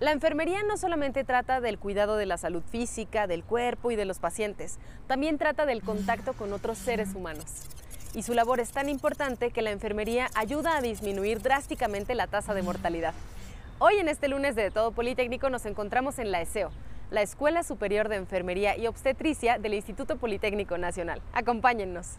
La enfermería no solamente trata del cuidado de la salud física, del cuerpo y de los pacientes, también trata del contacto con otros seres humanos. Y su labor es tan importante que la enfermería ayuda a disminuir drásticamente la tasa de mortalidad. Hoy en este lunes de Todo Politécnico nos encontramos en la ESEO, la Escuela Superior de Enfermería y Obstetricia del Instituto Politécnico Nacional. Acompáñennos.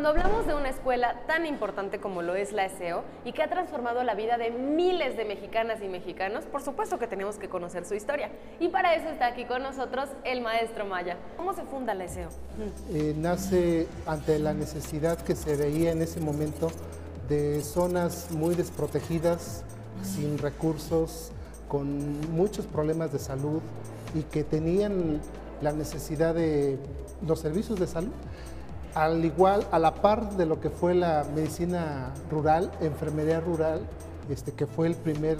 Cuando hablamos de una escuela tan importante como lo es la ESEO y que ha transformado la vida de miles de mexicanas y mexicanos, por supuesto que tenemos que conocer su historia. Y para eso está aquí con nosotros el maestro Maya. ¿Cómo se funda la ESEO? Eh, nace ante la necesidad que se veía en ese momento de zonas muy desprotegidas, sin recursos, con muchos problemas de salud y que tenían la necesidad de los servicios de salud al igual, a la par de lo que fue la medicina rural, enfermería rural, este, que fue el primer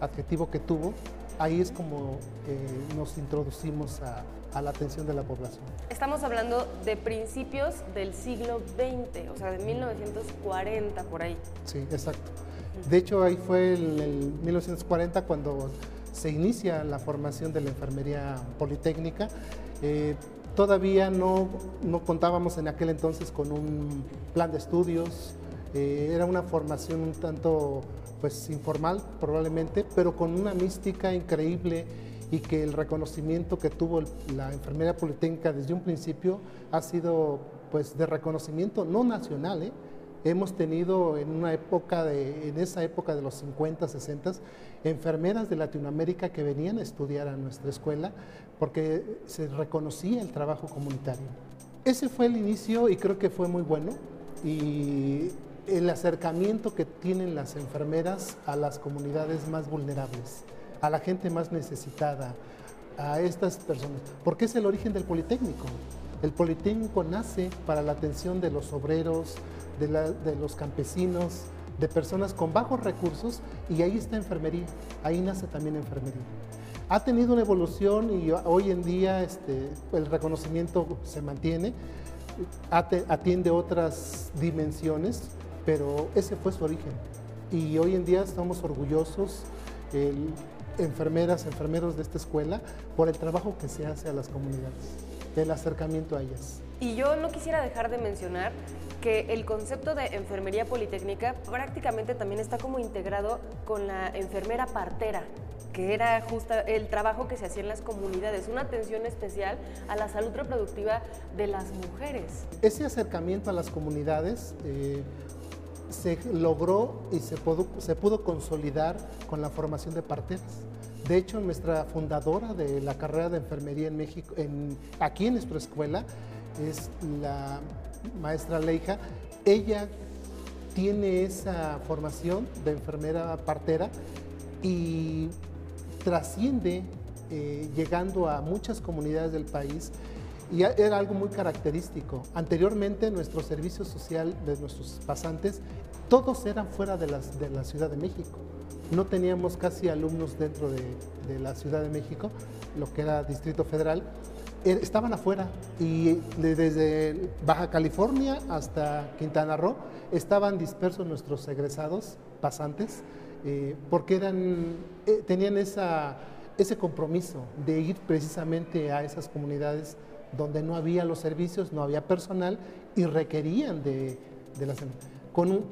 adjetivo que tuvo, ahí es como eh, nos introducimos a, la atención de la población. Estamos hablando de principios del siglo XX, o sea, de 1940 por ahí. Sí, exacto. De hecho, ahí fue en el 1940 cuando se inicia la formación de la enfermería politécnica. Eh, Todavía no, contábamos en aquel entonces con un plan de estudios, eh, era una formación un tanto pues informal probablemente, pero con una mística increíble y que el reconocimiento que tuvo la enfermería politécnica desde un principio ha sido pues de reconocimiento no nacional, ¿eh? hemos tenido en una época de, en esa época de los 50, 60, enfermeras de Latinoamérica que venían a estudiar a nuestra escuela porque se reconocía el trabajo comunitario. Ese fue el inicio y creo que fue muy bueno y el acercamiento que tienen las enfermeras a las comunidades más vulnerables, a la gente más necesitada, a estas personas, porque es el origen del Politécnico. El Politécnico nace para la atención de los obreros, de, los campesinos, de personas con bajos recursos y ahí está enfermería, ahí nace también enfermería. Ha tenido una evolución y hoy en día este, el reconocimiento se mantiene, atiende otras dimensiones, pero ese fue su origen. Y hoy en día estamos orgullosos, enfermeras, enfermeros de esta escuela, por el trabajo que se hace a las comunidades, el acercamiento a ellas. Y yo no quisiera dejar de mencionar que el concepto de enfermería politécnica prácticamente también está como integrado con la enfermera partera, que era justo el trabajo que se hacía en las comunidades, una atención especial a la salud reproductiva de las mujeres. Ese acercamiento a las comunidades eh, se logró y se pudo, se pudo consolidar con la formación de parteras. De hecho, nuestra fundadora de la carrera de enfermería en México, en, aquí en nuestra escuela, es la maestra Leija, ella tiene esa formación de enfermera partera y trasciende eh, llegando a muchas comunidades del país y era algo muy característico. Anteriormente nuestro servicio social de nuestros pasantes, todos eran fuera de, de la Ciudad de México. No teníamos casi alumnos dentro de, de la Ciudad de México, lo que era Distrito Federal, Er, estaban afuera y desde Baja California hasta Quintana Roo estaban dispersos nuestros egresados pasantes eh, porque eran, eh, tenían esa, ese compromiso de ir precisamente a esas comunidades donde no había los servicios, no había personal y requerían de, de las con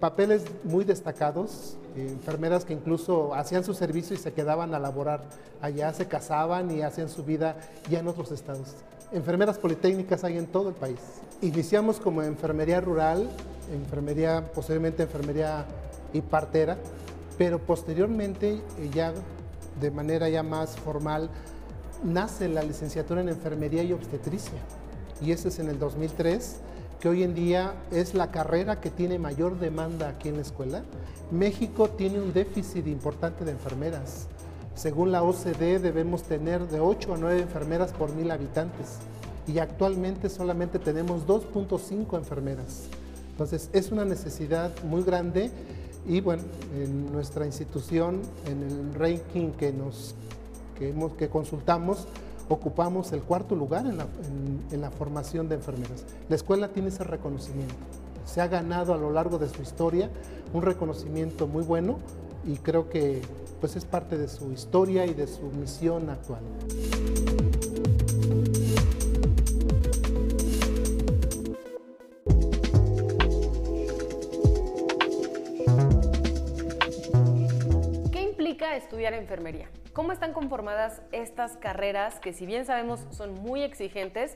papeles muy destacados, eh, enfermeras que incluso hacían su servicio y se quedaban a laborar allá, se casaban y hacían su vida ya en otros estados. Enfermeras politécnicas hay en todo el país. Iniciamos como enfermería rural, enfermería, posteriormente enfermería y partera, pero posteriormente eh, ya de manera ya más formal nace la licenciatura en enfermería y obstetricia y ese es en el 2003 que hoy en día es la carrera que tiene mayor demanda aquí en la escuela. México tiene un déficit importante de enfermeras. Según la OCDE debemos tener de 8 a 9 enfermeras por mil habitantes y actualmente solamente tenemos 2.5 enfermeras. Entonces es una necesidad muy grande y bueno, en nuestra institución, en el ranking que, nos, que, hemos, que consultamos, ocupamos el cuarto lugar en la, en la formación de enfermeras. La escuela tiene ese reconocimiento. Se ha ganado a lo largo de su historia un reconocimiento muy bueno y creo que pues es parte de su historia y de su misión actual. ¿Qué implica estudiar enfermería? ¿Cómo están conformadas estas carreras que si bien sabemos son muy exigentes,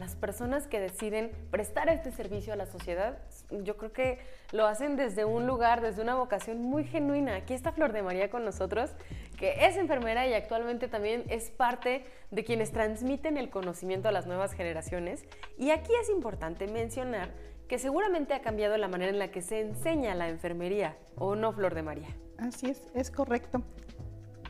las personas que deciden prestar este servicio a la sociedad, yo creo que lo hacen desde un lugar, desde una vocación muy genuina. Aquí está Flor de María con nosotros, que es enfermera y actualmente también es parte de quienes transmiten el conocimiento a las nuevas generaciones. Y aquí es importante mencionar que seguramente ha cambiado la manera en la que se enseña la enfermería, ¿o no, Flor de María? Así es, es correcto.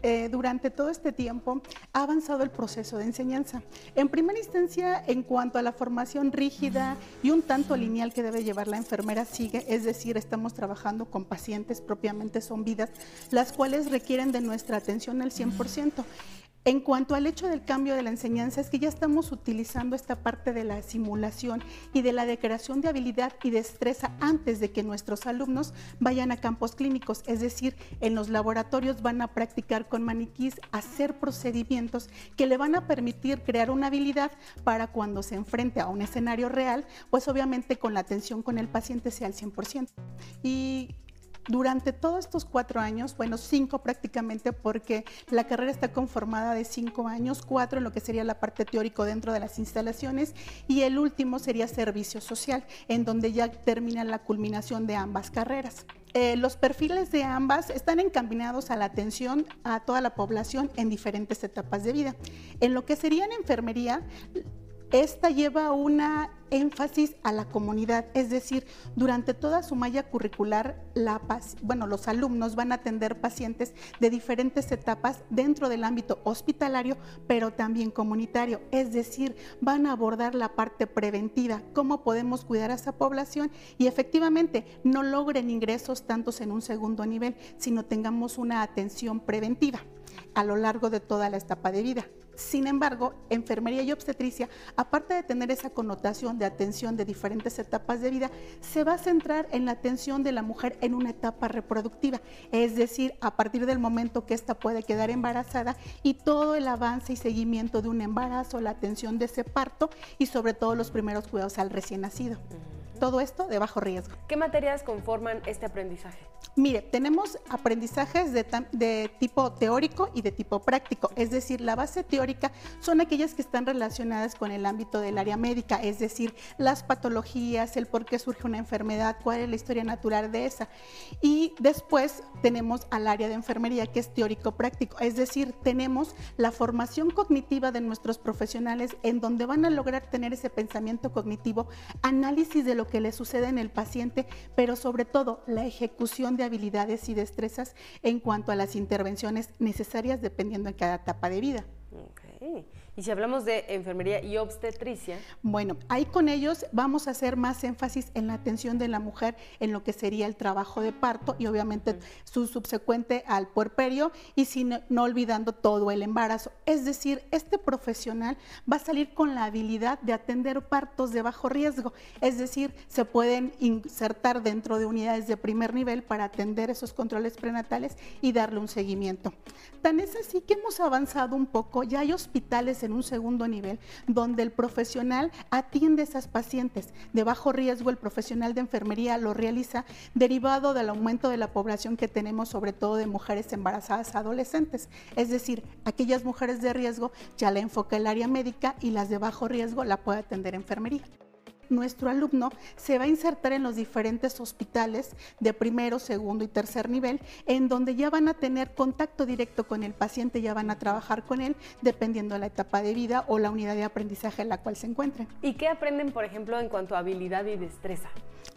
Eh, durante todo este tiempo ha avanzado el proceso de enseñanza. En primera instancia, en cuanto a la formación rígida y un tanto lineal que debe llevar la enfermera, sigue, es decir, estamos trabajando con pacientes propiamente son vidas, las cuales requieren de nuestra atención al 100%. En cuanto al hecho del cambio de la enseñanza, es que ya estamos utilizando esta parte de la simulación y de la declaración de habilidad y destreza antes de que nuestros alumnos vayan a campos clínicos, es decir, en los laboratorios van a practicar con maniquís, hacer procedimientos que le van a permitir crear una habilidad para cuando se enfrente a un escenario real, pues obviamente con la atención con el paciente sea al 100%. Y durante todos estos cuatro años, bueno, cinco prácticamente, porque la carrera está conformada de cinco años, cuatro en lo que sería la parte teórico dentro de las instalaciones y el último sería servicio social, en donde ya termina la culminación de ambas carreras. Eh, los perfiles de ambas están encaminados a la atención a toda la población en diferentes etapas de vida. En lo que sería en enfermería, esta lleva una énfasis a la comunidad, es decir, durante toda su malla curricular, la, bueno, los alumnos van a atender pacientes de diferentes etapas dentro del ámbito hospitalario, pero también comunitario, es decir, van a abordar la parte preventiva, cómo podemos cuidar a esa población y efectivamente no logren ingresos tantos en un segundo nivel, sino tengamos una atención preventiva a lo largo de toda la etapa de vida. Sin embargo, enfermería y obstetricia, aparte de tener esa connotación de atención de diferentes etapas de vida, se va a centrar en la atención de la mujer en una etapa reproductiva, es decir, a partir del momento que ésta puede quedar embarazada y todo el avance y seguimiento de un embarazo, la atención de ese parto y sobre todo los primeros cuidados al recién nacido. Todo esto de bajo riesgo. ¿Qué materias conforman este aprendizaje? Mire, tenemos aprendizajes de, tipo teórico y de tipo práctico, es decir, la base teórica son aquellas que están relacionadas con el ámbito del área médica, es decir, las patologías, el por qué surge una enfermedad, cuál es la historia natural de esa. Y después tenemos al área de enfermería, que es teórico práctico, es decir, tenemos la formación cognitiva de nuestros profesionales en donde van a lograr tener ese pensamiento cognitivo, análisis de lo que le sucede en el paciente, pero sobre todo la ejecución de habilidades y destrezas en cuanto a las intervenciones necesarias dependiendo de cada etapa de vida. Y si hablamos de enfermería y obstetricia. Bueno, ahí con ellos vamos a hacer más énfasis en la atención de la mujer en lo que sería el trabajo de parto y obviamente su subsecuente al puerperio y sin, no olvidando todo el embarazo. Es decir, este profesional va a salir con la habilidad de atender partos de bajo riesgo. Es decir, se pueden insertar dentro de unidades de primer nivel para atender esos controles prenatales y darle un seguimiento. Tan es así que hemos avanzado un poco, ya hay hospitales en un segundo nivel, donde el profesional atiende a esas pacientes de bajo riesgo, el profesional de enfermería lo realiza derivado del aumento de la población que tenemos, sobre todo de mujeres embarazadas adolescentes. Es decir, aquellas mujeres de riesgo ya la enfoca el área médica y las de bajo riesgo la puede atender enfermería nuestro alumno se va a insertar en los diferentes hospitales de primero, segundo y tercer nivel, en donde ya van a tener contacto directo con el paciente, ya van a trabajar con él, dependiendo de la etapa de vida o la unidad de aprendizaje en la cual se encuentren. ¿Y qué aprenden, por ejemplo, en cuanto a habilidad y destreza?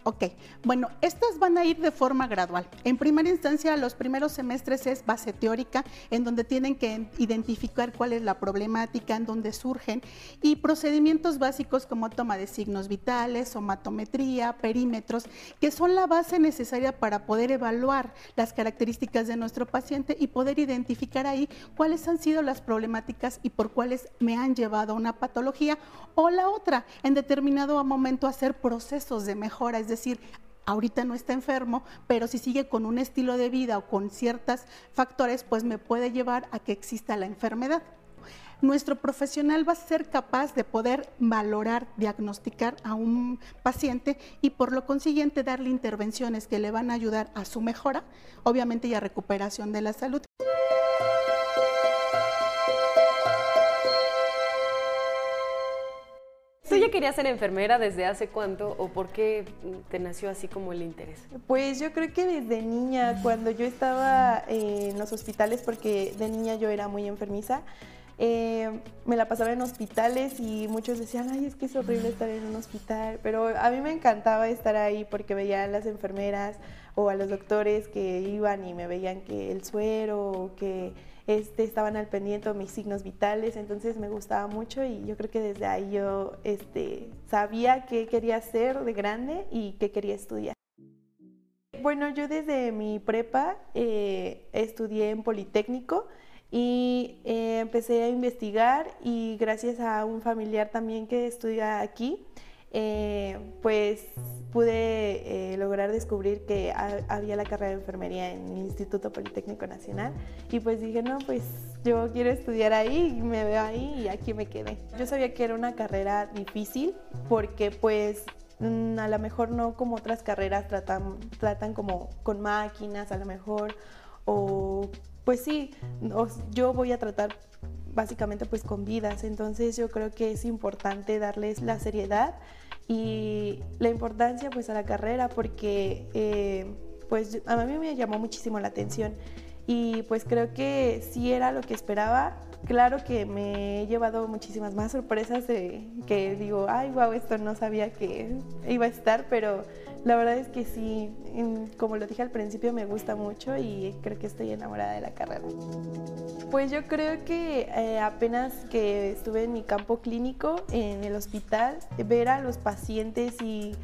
Ok, bueno, estas van a ir de forma gradual. En primera instancia, los primeros semestres es base teórica, en donde tienen que identificar cuál es la problemática, en donde surgen, y procedimientos básicos como toma de signos vitales, somatometría, perímetros, que son la base necesaria para poder evaluar las características de nuestro paciente y poder identificar ahí cuáles han sido las problemáticas y por cuáles me han llevado a una patología o la otra, en determinado momento hacer procesos de mejora, es decir, ahorita no está enfermo, pero si sigue con un estilo de vida o con ciertos factores, pues me puede llevar a que exista la enfermedad. Nuestro profesional va a ser capaz de poder valorar, diagnosticar a un paciente y por lo consiguiente darle intervenciones que le van a ayudar a su mejora, obviamente y a recuperación de la salud. Ya querías ser enfermera desde hace cuánto o por qué te nació así como el interés? Pues yo creo que desde niña, cuando yo estaba en los hospitales, porque de niña yo era muy enfermiza, eh, me la pasaba en hospitales y muchos decían, ay, es que es horrible estar en un hospital, pero a mí me encantaba estar ahí porque veía a las enfermeras o a los doctores que iban y me veían que el suero que este, estaban al pendiente de mis signos vitales, entonces me gustaba mucho y yo creo que desde ahí yo este, sabía qué quería hacer de grande y qué quería estudiar. Bueno, yo desde mi prepa eh, estudié en Politécnico y eh, empecé a investigar y gracias a un familiar también que estudia aquí, eh, pues pude eh, lograr descubrir que había la carrera de enfermería en el Instituto Politécnico Nacional y pues dije, no, pues yo quiero estudiar ahí, me veo ahí y aquí me quedé. Yo sabía que era una carrera difícil porque pues mm, a lo mejor no como otras carreras tratan, tratan como con máquinas a lo mejor o pues sí, yo voy a tratar básicamente pues con vidas, entonces yo creo que es importante darles la seriedad y la importancia pues a la carrera porque eh, pues a mí me llamó muchísimo la atención y pues creo que sí era lo que esperaba. Claro que me he llevado muchísimas más sorpresas de que digo, ay, wow, esto no sabía que iba a estar, pero la verdad es que sí, como lo dije al principio, me gusta mucho y creo que estoy enamorada de la carrera. Pues yo creo que eh, apenas que estuve en mi campo clínico, en el hospital, ver a los pacientes y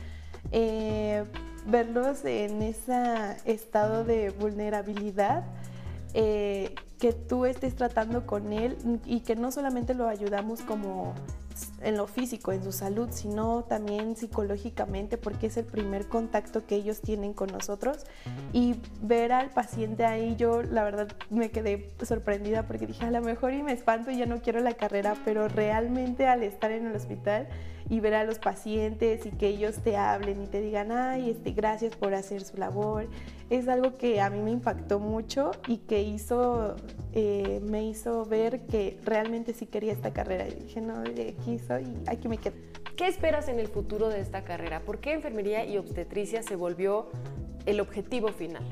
eh, verlos en ese estado de vulnerabilidad, eh, que tú estés tratando con él y que no solamente lo ayudamos como en lo físico, en su salud, sino también psicológicamente, porque es el primer contacto que ellos tienen con nosotros. Y ver al paciente ahí, yo la verdad me quedé sorprendida porque dije, a lo mejor y me espanto y ya no quiero la carrera, pero realmente al estar en el hospital y ver a los pacientes y que ellos te hablen y te digan, ay, este, gracias por hacer su labor, es algo que a mí me impactó mucho y que hizo, eh, me hizo ver que realmente sí quería esta carrera. Y dije, no, de aquí soy y aquí me quedo. ¿Qué esperas en el futuro de esta carrera? ¿Por qué enfermería y obstetricia se volvió el objetivo final?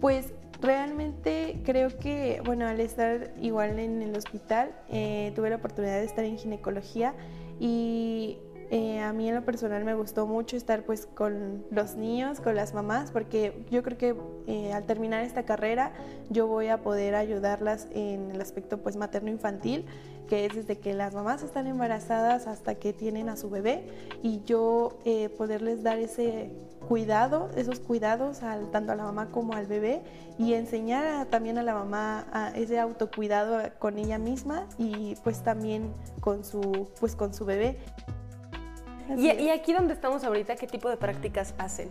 Pues realmente creo que, bueno, al estar igual en el hospital, eh, tuve la oportunidad de estar en ginecología y eh, a mí en lo personal me gustó mucho estar pues con los niños, con las mamás, porque yo creo que eh, al terminar esta carrera yo voy a poder ayudarlas en el aspecto pues materno-infantil, que es desde que las mamás están embarazadas hasta que tienen a su bebé y yo eh, poderles dar ese cuidado, esos cuidados al, tanto a la mamá como al bebé y enseñar también a la mamá a ese autocuidado con ella misma y pues también con su, pues, con su bebé. Y, aquí donde estamos ahorita, ¿qué tipo de prácticas hacen?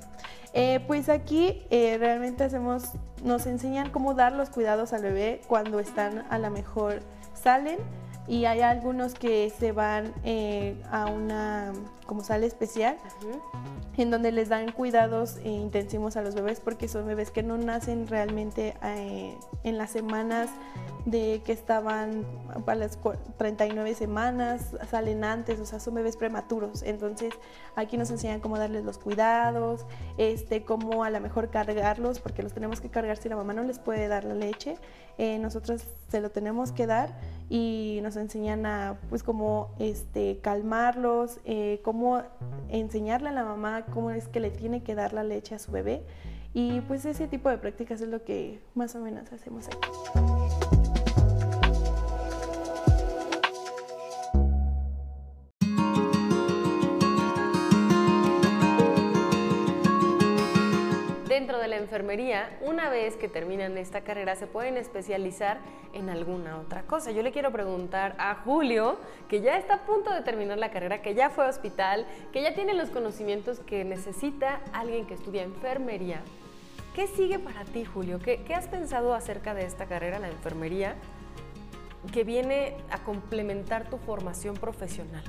Eh, pues aquí eh, realmente hacemos, nos enseñan cómo dar los cuidados al bebé cuando están a lo mejor salen y hay algunos que se van eh, a una como sala especial en donde les dan cuidados intensivos a los bebés porque son bebés que no nacen realmente en las semanas de que estaban para las 39 semanas, salen antes, o sea, son bebés prematuros. Entonces, aquí nos enseñan cómo darles los cuidados, este, cómo a lo mejor cargarlos, porque los tenemos que cargar si la mamá no les puede dar la leche. Eh, nosotros se lo tenemos que dar y nos enseñan a, pues, cómo este, calmarlos, eh, cómo cómo enseñarle a la mamá cómo es que le tiene que dar la leche a su bebé. Y pues ese tipo de prácticas es lo que más o menos hacemos aquí. Enfermería, una vez que terminan esta carrera, se pueden especializar en alguna otra cosa. Yo le quiero preguntar a Julio, que ya está a punto de terminar la carrera, que ya fue a hospital, que ya tiene los conocimientos que necesita alguien que estudia enfermería. ¿Qué sigue para ti, Julio? ¿Qué, has pensado acerca de esta carrera, la enfermería, que viene a complementar tu formación profesional?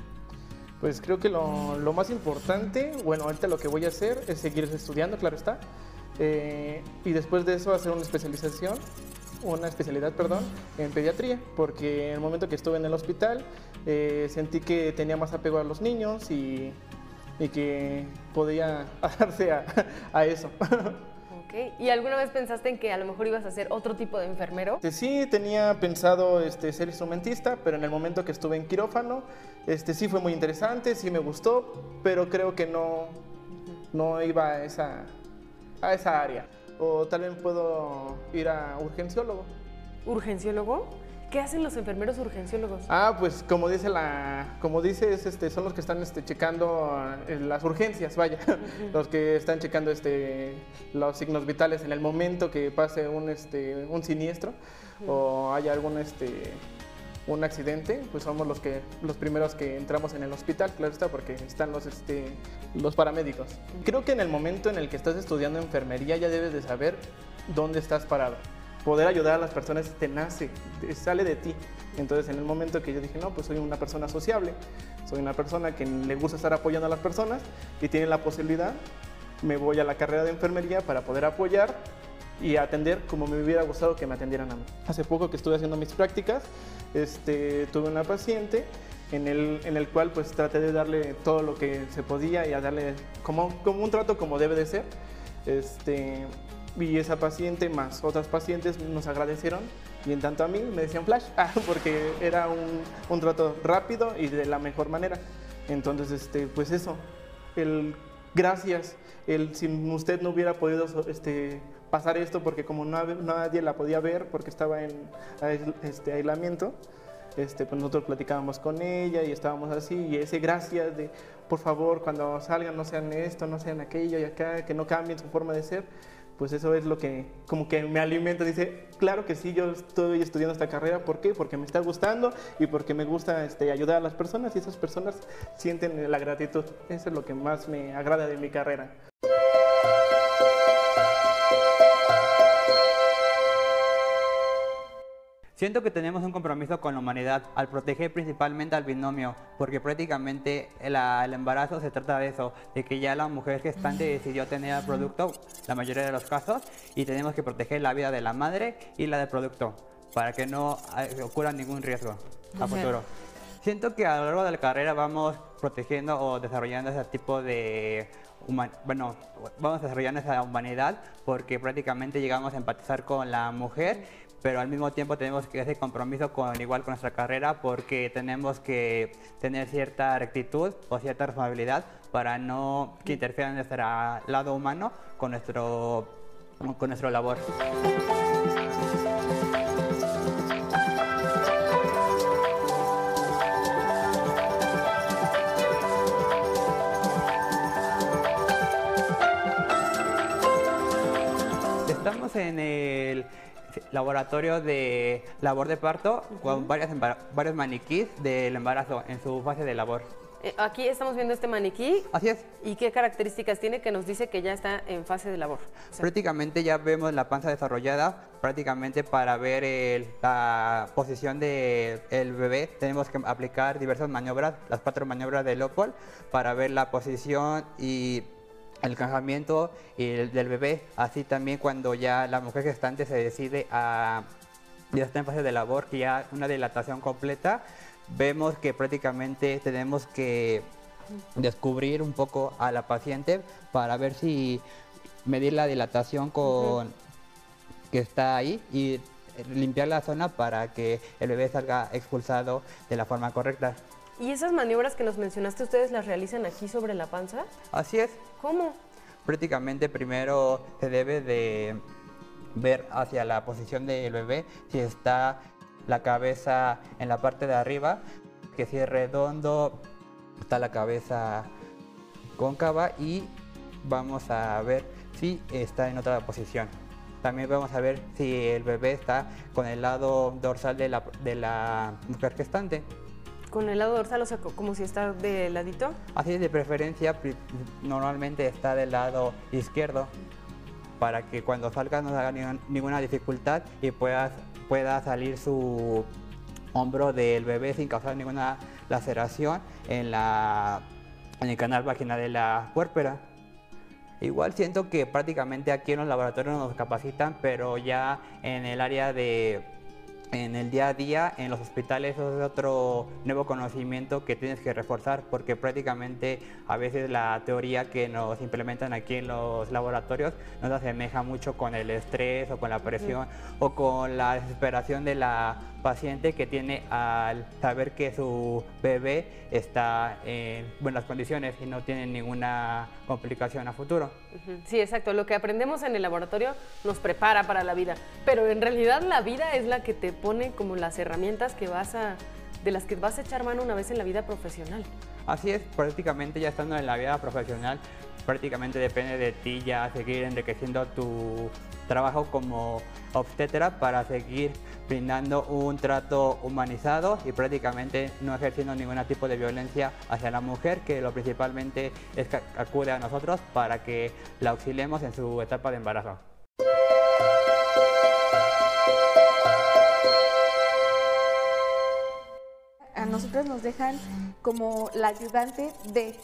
Pues creo que lo, lo, más importante, bueno, ahorita lo que voy a hacer es seguir estudiando, claro está, eh, y después de eso hacer una especialización, una especialidad, perdón, en pediatría, porque en el momento que estuve en el hospital eh, sentí que tenía más apego a los niños y, y que podía darse a, a eso. Okay. ¿Y alguna vez pensaste en que a lo mejor ibas a ser otro tipo de enfermero? Sí, tenía pensado este, ser instrumentista, pero en el momento que estuve en quirófano, este, sí fue muy interesante, sí me gustó, pero creo que no, no iba a esa, a esa área. O tal vez puedo ir a urgenciólogo. ¿Urgenciólogo? ¿Qué hacen los enfermeros urgenciólogos? Ah, pues como dice la, como dices, este, son los que están este, checando eh, las urgencias, vaya, uh -huh. los que están checando este, los signos vitales en el momento que pase un, este, un siniestro uh -huh. o haya algún este, un accidente, pues somos los que los primeros que entramos en el hospital, claro está, porque están los este los paramédicos. Creo que en el momento en el que estás estudiando enfermería ya debes de saber dónde estás parado. Poder ayudar a las personas te nace, te sale de ti. Entonces, en el momento que yo dije, no, pues soy una persona sociable, soy una persona que le gusta estar apoyando a las personas y tiene la posibilidad, me voy a la carrera de enfermería para poder apoyar y atender como me hubiera gustado que me atendieran a mí. Hace poco que estuve haciendo mis prácticas, este, tuve una paciente en el, en el cual pues traté de darle todo lo que se podía y a darle como, como un trato como debe de ser. Este, y esa paciente más otras pacientes nos agradecieron y en tanto a mí me decían flash, porque era un, un trato rápido y de la mejor manera. Entonces, este, pues eso, el gracias, el, si usted no hubiera podido este, pasar esto porque como no, nadie la podía ver porque estaba en este, aislamiento, este, pues nosotros platicábamos con ella y estábamos así y ese gracias de por favor cuando salgan no sean esto, no sean aquello y acá, que no cambien su forma de ser, pues eso es lo que como que me alimenta, dice, claro que sí, yo estoy estudiando esta carrera, ¿por qué? Porque me está gustando y porque me gusta este, ayudar a las personas y esas personas sienten la gratitud, eso es lo que más me agrada de mi carrera. Siento que tenemos un compromiso con la humanidad al proteger principalmente al binomio, porque prácticamente la, el embarazo se trata de eso, de que ya la mujer gestante decidió tener el producto, la mayoría de los casos, y tenemos que proteger la vida de la madre y la del producto, para que no ocurra ningún riesgo a futuro. Siento que a lo largo de la carrera vamos protegiendo o desarrollando ese tipo de bueno, vamos desarrollando esa humanidad porque prácticamente llegamos a empatizar con la mujer, pero al mismo tiempo tenemos que ese compromiso con igual con nuestra carrera porque tenemos que tener cierta rectitud o cierta responsabilidad para no que interfiera en nuestro lado humano con nuestro con nuestro labor. Estamos en el laboratorio de labor de parto uh -huh. con varias varios maniquís del embarazo en su fase de labor. Eh, aquí estamos viendo este maniquí. Así es. ¿Y qué características tiene que nos dice que ya está en fase de labor? O sea, prácticamente ya vemos la panza desarrollada, prácticamente para ver el, la posición del de bebé tenemos que aplicar diversas maniobras, las cuatro maniobras de Lopol, para ver la posición y el encajamiento del bebé, así también cuando ya la mujer gestante se decide a ya está en fase de labor, que ya una dilatación completa, vemos que prácticamente tenemos que descubrir un poco a la paciente para ver si medir la dilatación con uh -huh. que está ahí y limpiar la zona para que el bebé salga expulsado de la forma correcta. ¿Y esas maniobras que nos mencionaste, ustedes las realizan aquí sobre la panza? Así es. ¿Cómo? Prácticamente primero se debe de ver hacia la posición del bebé si está la cabeza en la parte de arriba, que si es redondo, está la cabeza cóncava y vamos a ver si está en otra posición. También vamos a ver si el bebé está con el lado dorsal de la, de la mujer gestante. ¿Con el lado dorsal, o sea, como si está de ladito? Así es, de preferencia, normalmente está del lado izquierdo para que cuando salga no haga ninguna dificultad y pueda, pueda salir su hombro del bebé sin causar ninguna laceración en, la, en el canal vaginal de la puérpera. Igual siento que prácticamente aquí en los laboratorios nos capacitan, pero ya en el área de en el día a día, en los hospitales, eso es otro nuevo conocimiento que tienes que reforzar porque prácticamente a veces la teoría que nos implementan aquí en los laboratorios nos asemeja mucho con el estrés o con la presión o con la desesperación de la paciente que tiene al saber que su bebé está en buenas condiciones y no tiene ninguna complicación a futuro. Sí, exacto. Lo que aprendemos en el laboratorio nos prepara para la vida, pero en realidad la vida es la que te pone como las herramientas que vas a, de las que vas a echar mano una vez en la vida profesional. Así es, prácticamente ya estando en la vida profesional, prácticamente depende de ti ya seguir enriqueciendo tu trabajo como obstetra para seguir brindando un trato humanizado y prácticamente no ejerciendo ningún tipo de violencia hacia la mujer, que lo principalmente es que acude a nosotros para que la auxiliemos en su etapa de embarazo. Nosotros nos dejan como la ayudante de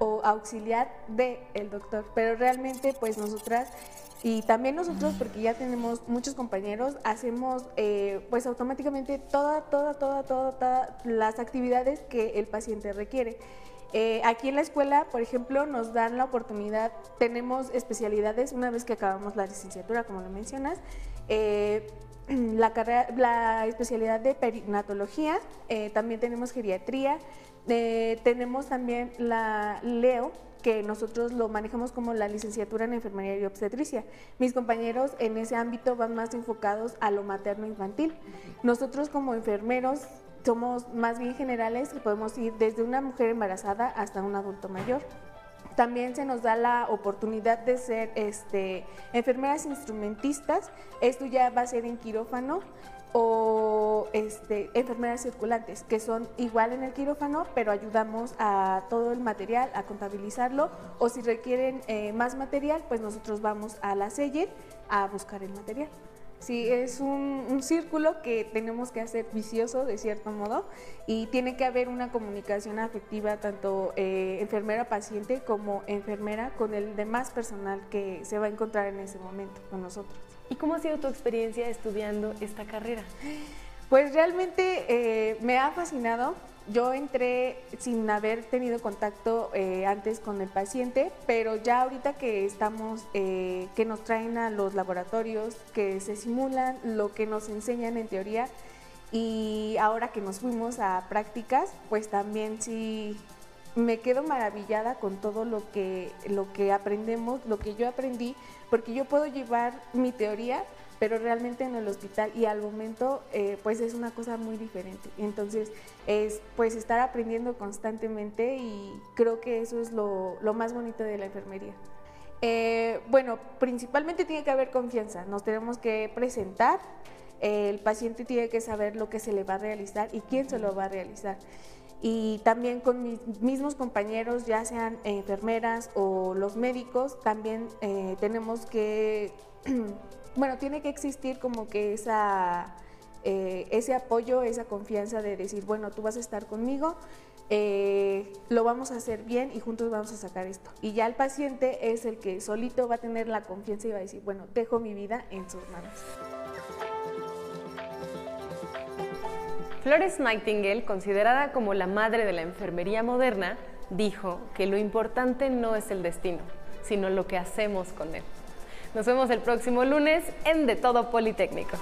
o auxiliar de el doctor, pero realmente pues nosotras y también nosotros, porque ya tenemos muchos compañeros, hacemos eh, pues automáticamente toda, toda, toda, todas las actividades que el paciente requiere. Eh, aquí en la escuela, por ejemplo, nos dan la oportunidad, tenemos especialidades una vez que acabamos la licenciatura, como lo mencionas. Eh, la, carrera, la especialidad de perinatología, también tenemos geriatría, tenemos también la LEO, que nosotros lo manejamos como la licenciatura en enfermería y obstetricia. Mis compañeros en ese ámbito van más enfocados a lo materno infantil. Nosotros como enfermeros somos más bien generales y podemos ir desde una mujer embarazada hasta un adulto mayor. También se nos da la oportunidad de ser este, enfermeras instrumentistas. Esto ya va a ser en quirófano o este, enfermeras circulantes, que son igual en el quirófano, pero ayudamos a todo el material, a contabilizarlo, o si requieren eh, más material, pues nosotros vamos a la selle a buscar el material. Sí, es un, círculo que tenemos que hacer vicioso de cierto modo y tiene que haber una comunicación afectiva tanto eh, enfermera-paciente como enfermera con el demás personal que se va a encontrar en ese momento con nosotros. ¿Y cómo ha sido tu experiencia estudiando esta carrera? Pues realmente eh, me ha fascinado. Yo entré sin haber tenido contacto eh, antes con el paciente, pero ya ahorita que estamos, eh, que nos traen a los laboratorios, que se simulan lo que nos enseñan en teoría, y ahora que nos fuimos a prácticas, pues también sí me quedo maravillada con todo lo que, lo que aprendemos, lo que yo aprendí, porque yo puedo llevar mi teoría, pero realmente en el hospital y al momento eh, pues es una cosa muy diferente. Entonces es pues estar aprendiendo constantemente y creo que eso es lo, más bonito de la enfermería. Eh, bueno, principalmente tiene que haber confianza, nos tenemos que presentar, el paciente tiene que saber lo que se le va a realizar y quién se lo va a realizar y también con mis mismos compañeros, ya sean enfermeras o los médicos, también eh, tenemos que, bueno, tiene que existir como que esa, eh, ese apoyo, esa confianza de decir, bueno, tú vas a estar conmigo, eh, lo vamos a hacer bien y juntos vamos a sacar esto. Y ya el paciente es el que solito va a tener la confianza y va a decir, bueno, dejo mi vida en sus manos. Flores Nightingale, considerada como la madre de la enfermería moderna, dijo que lo importante no es el destino, sino lo que hacemos con él. Nos vemos el próximo lunes en De Todo Politécnico.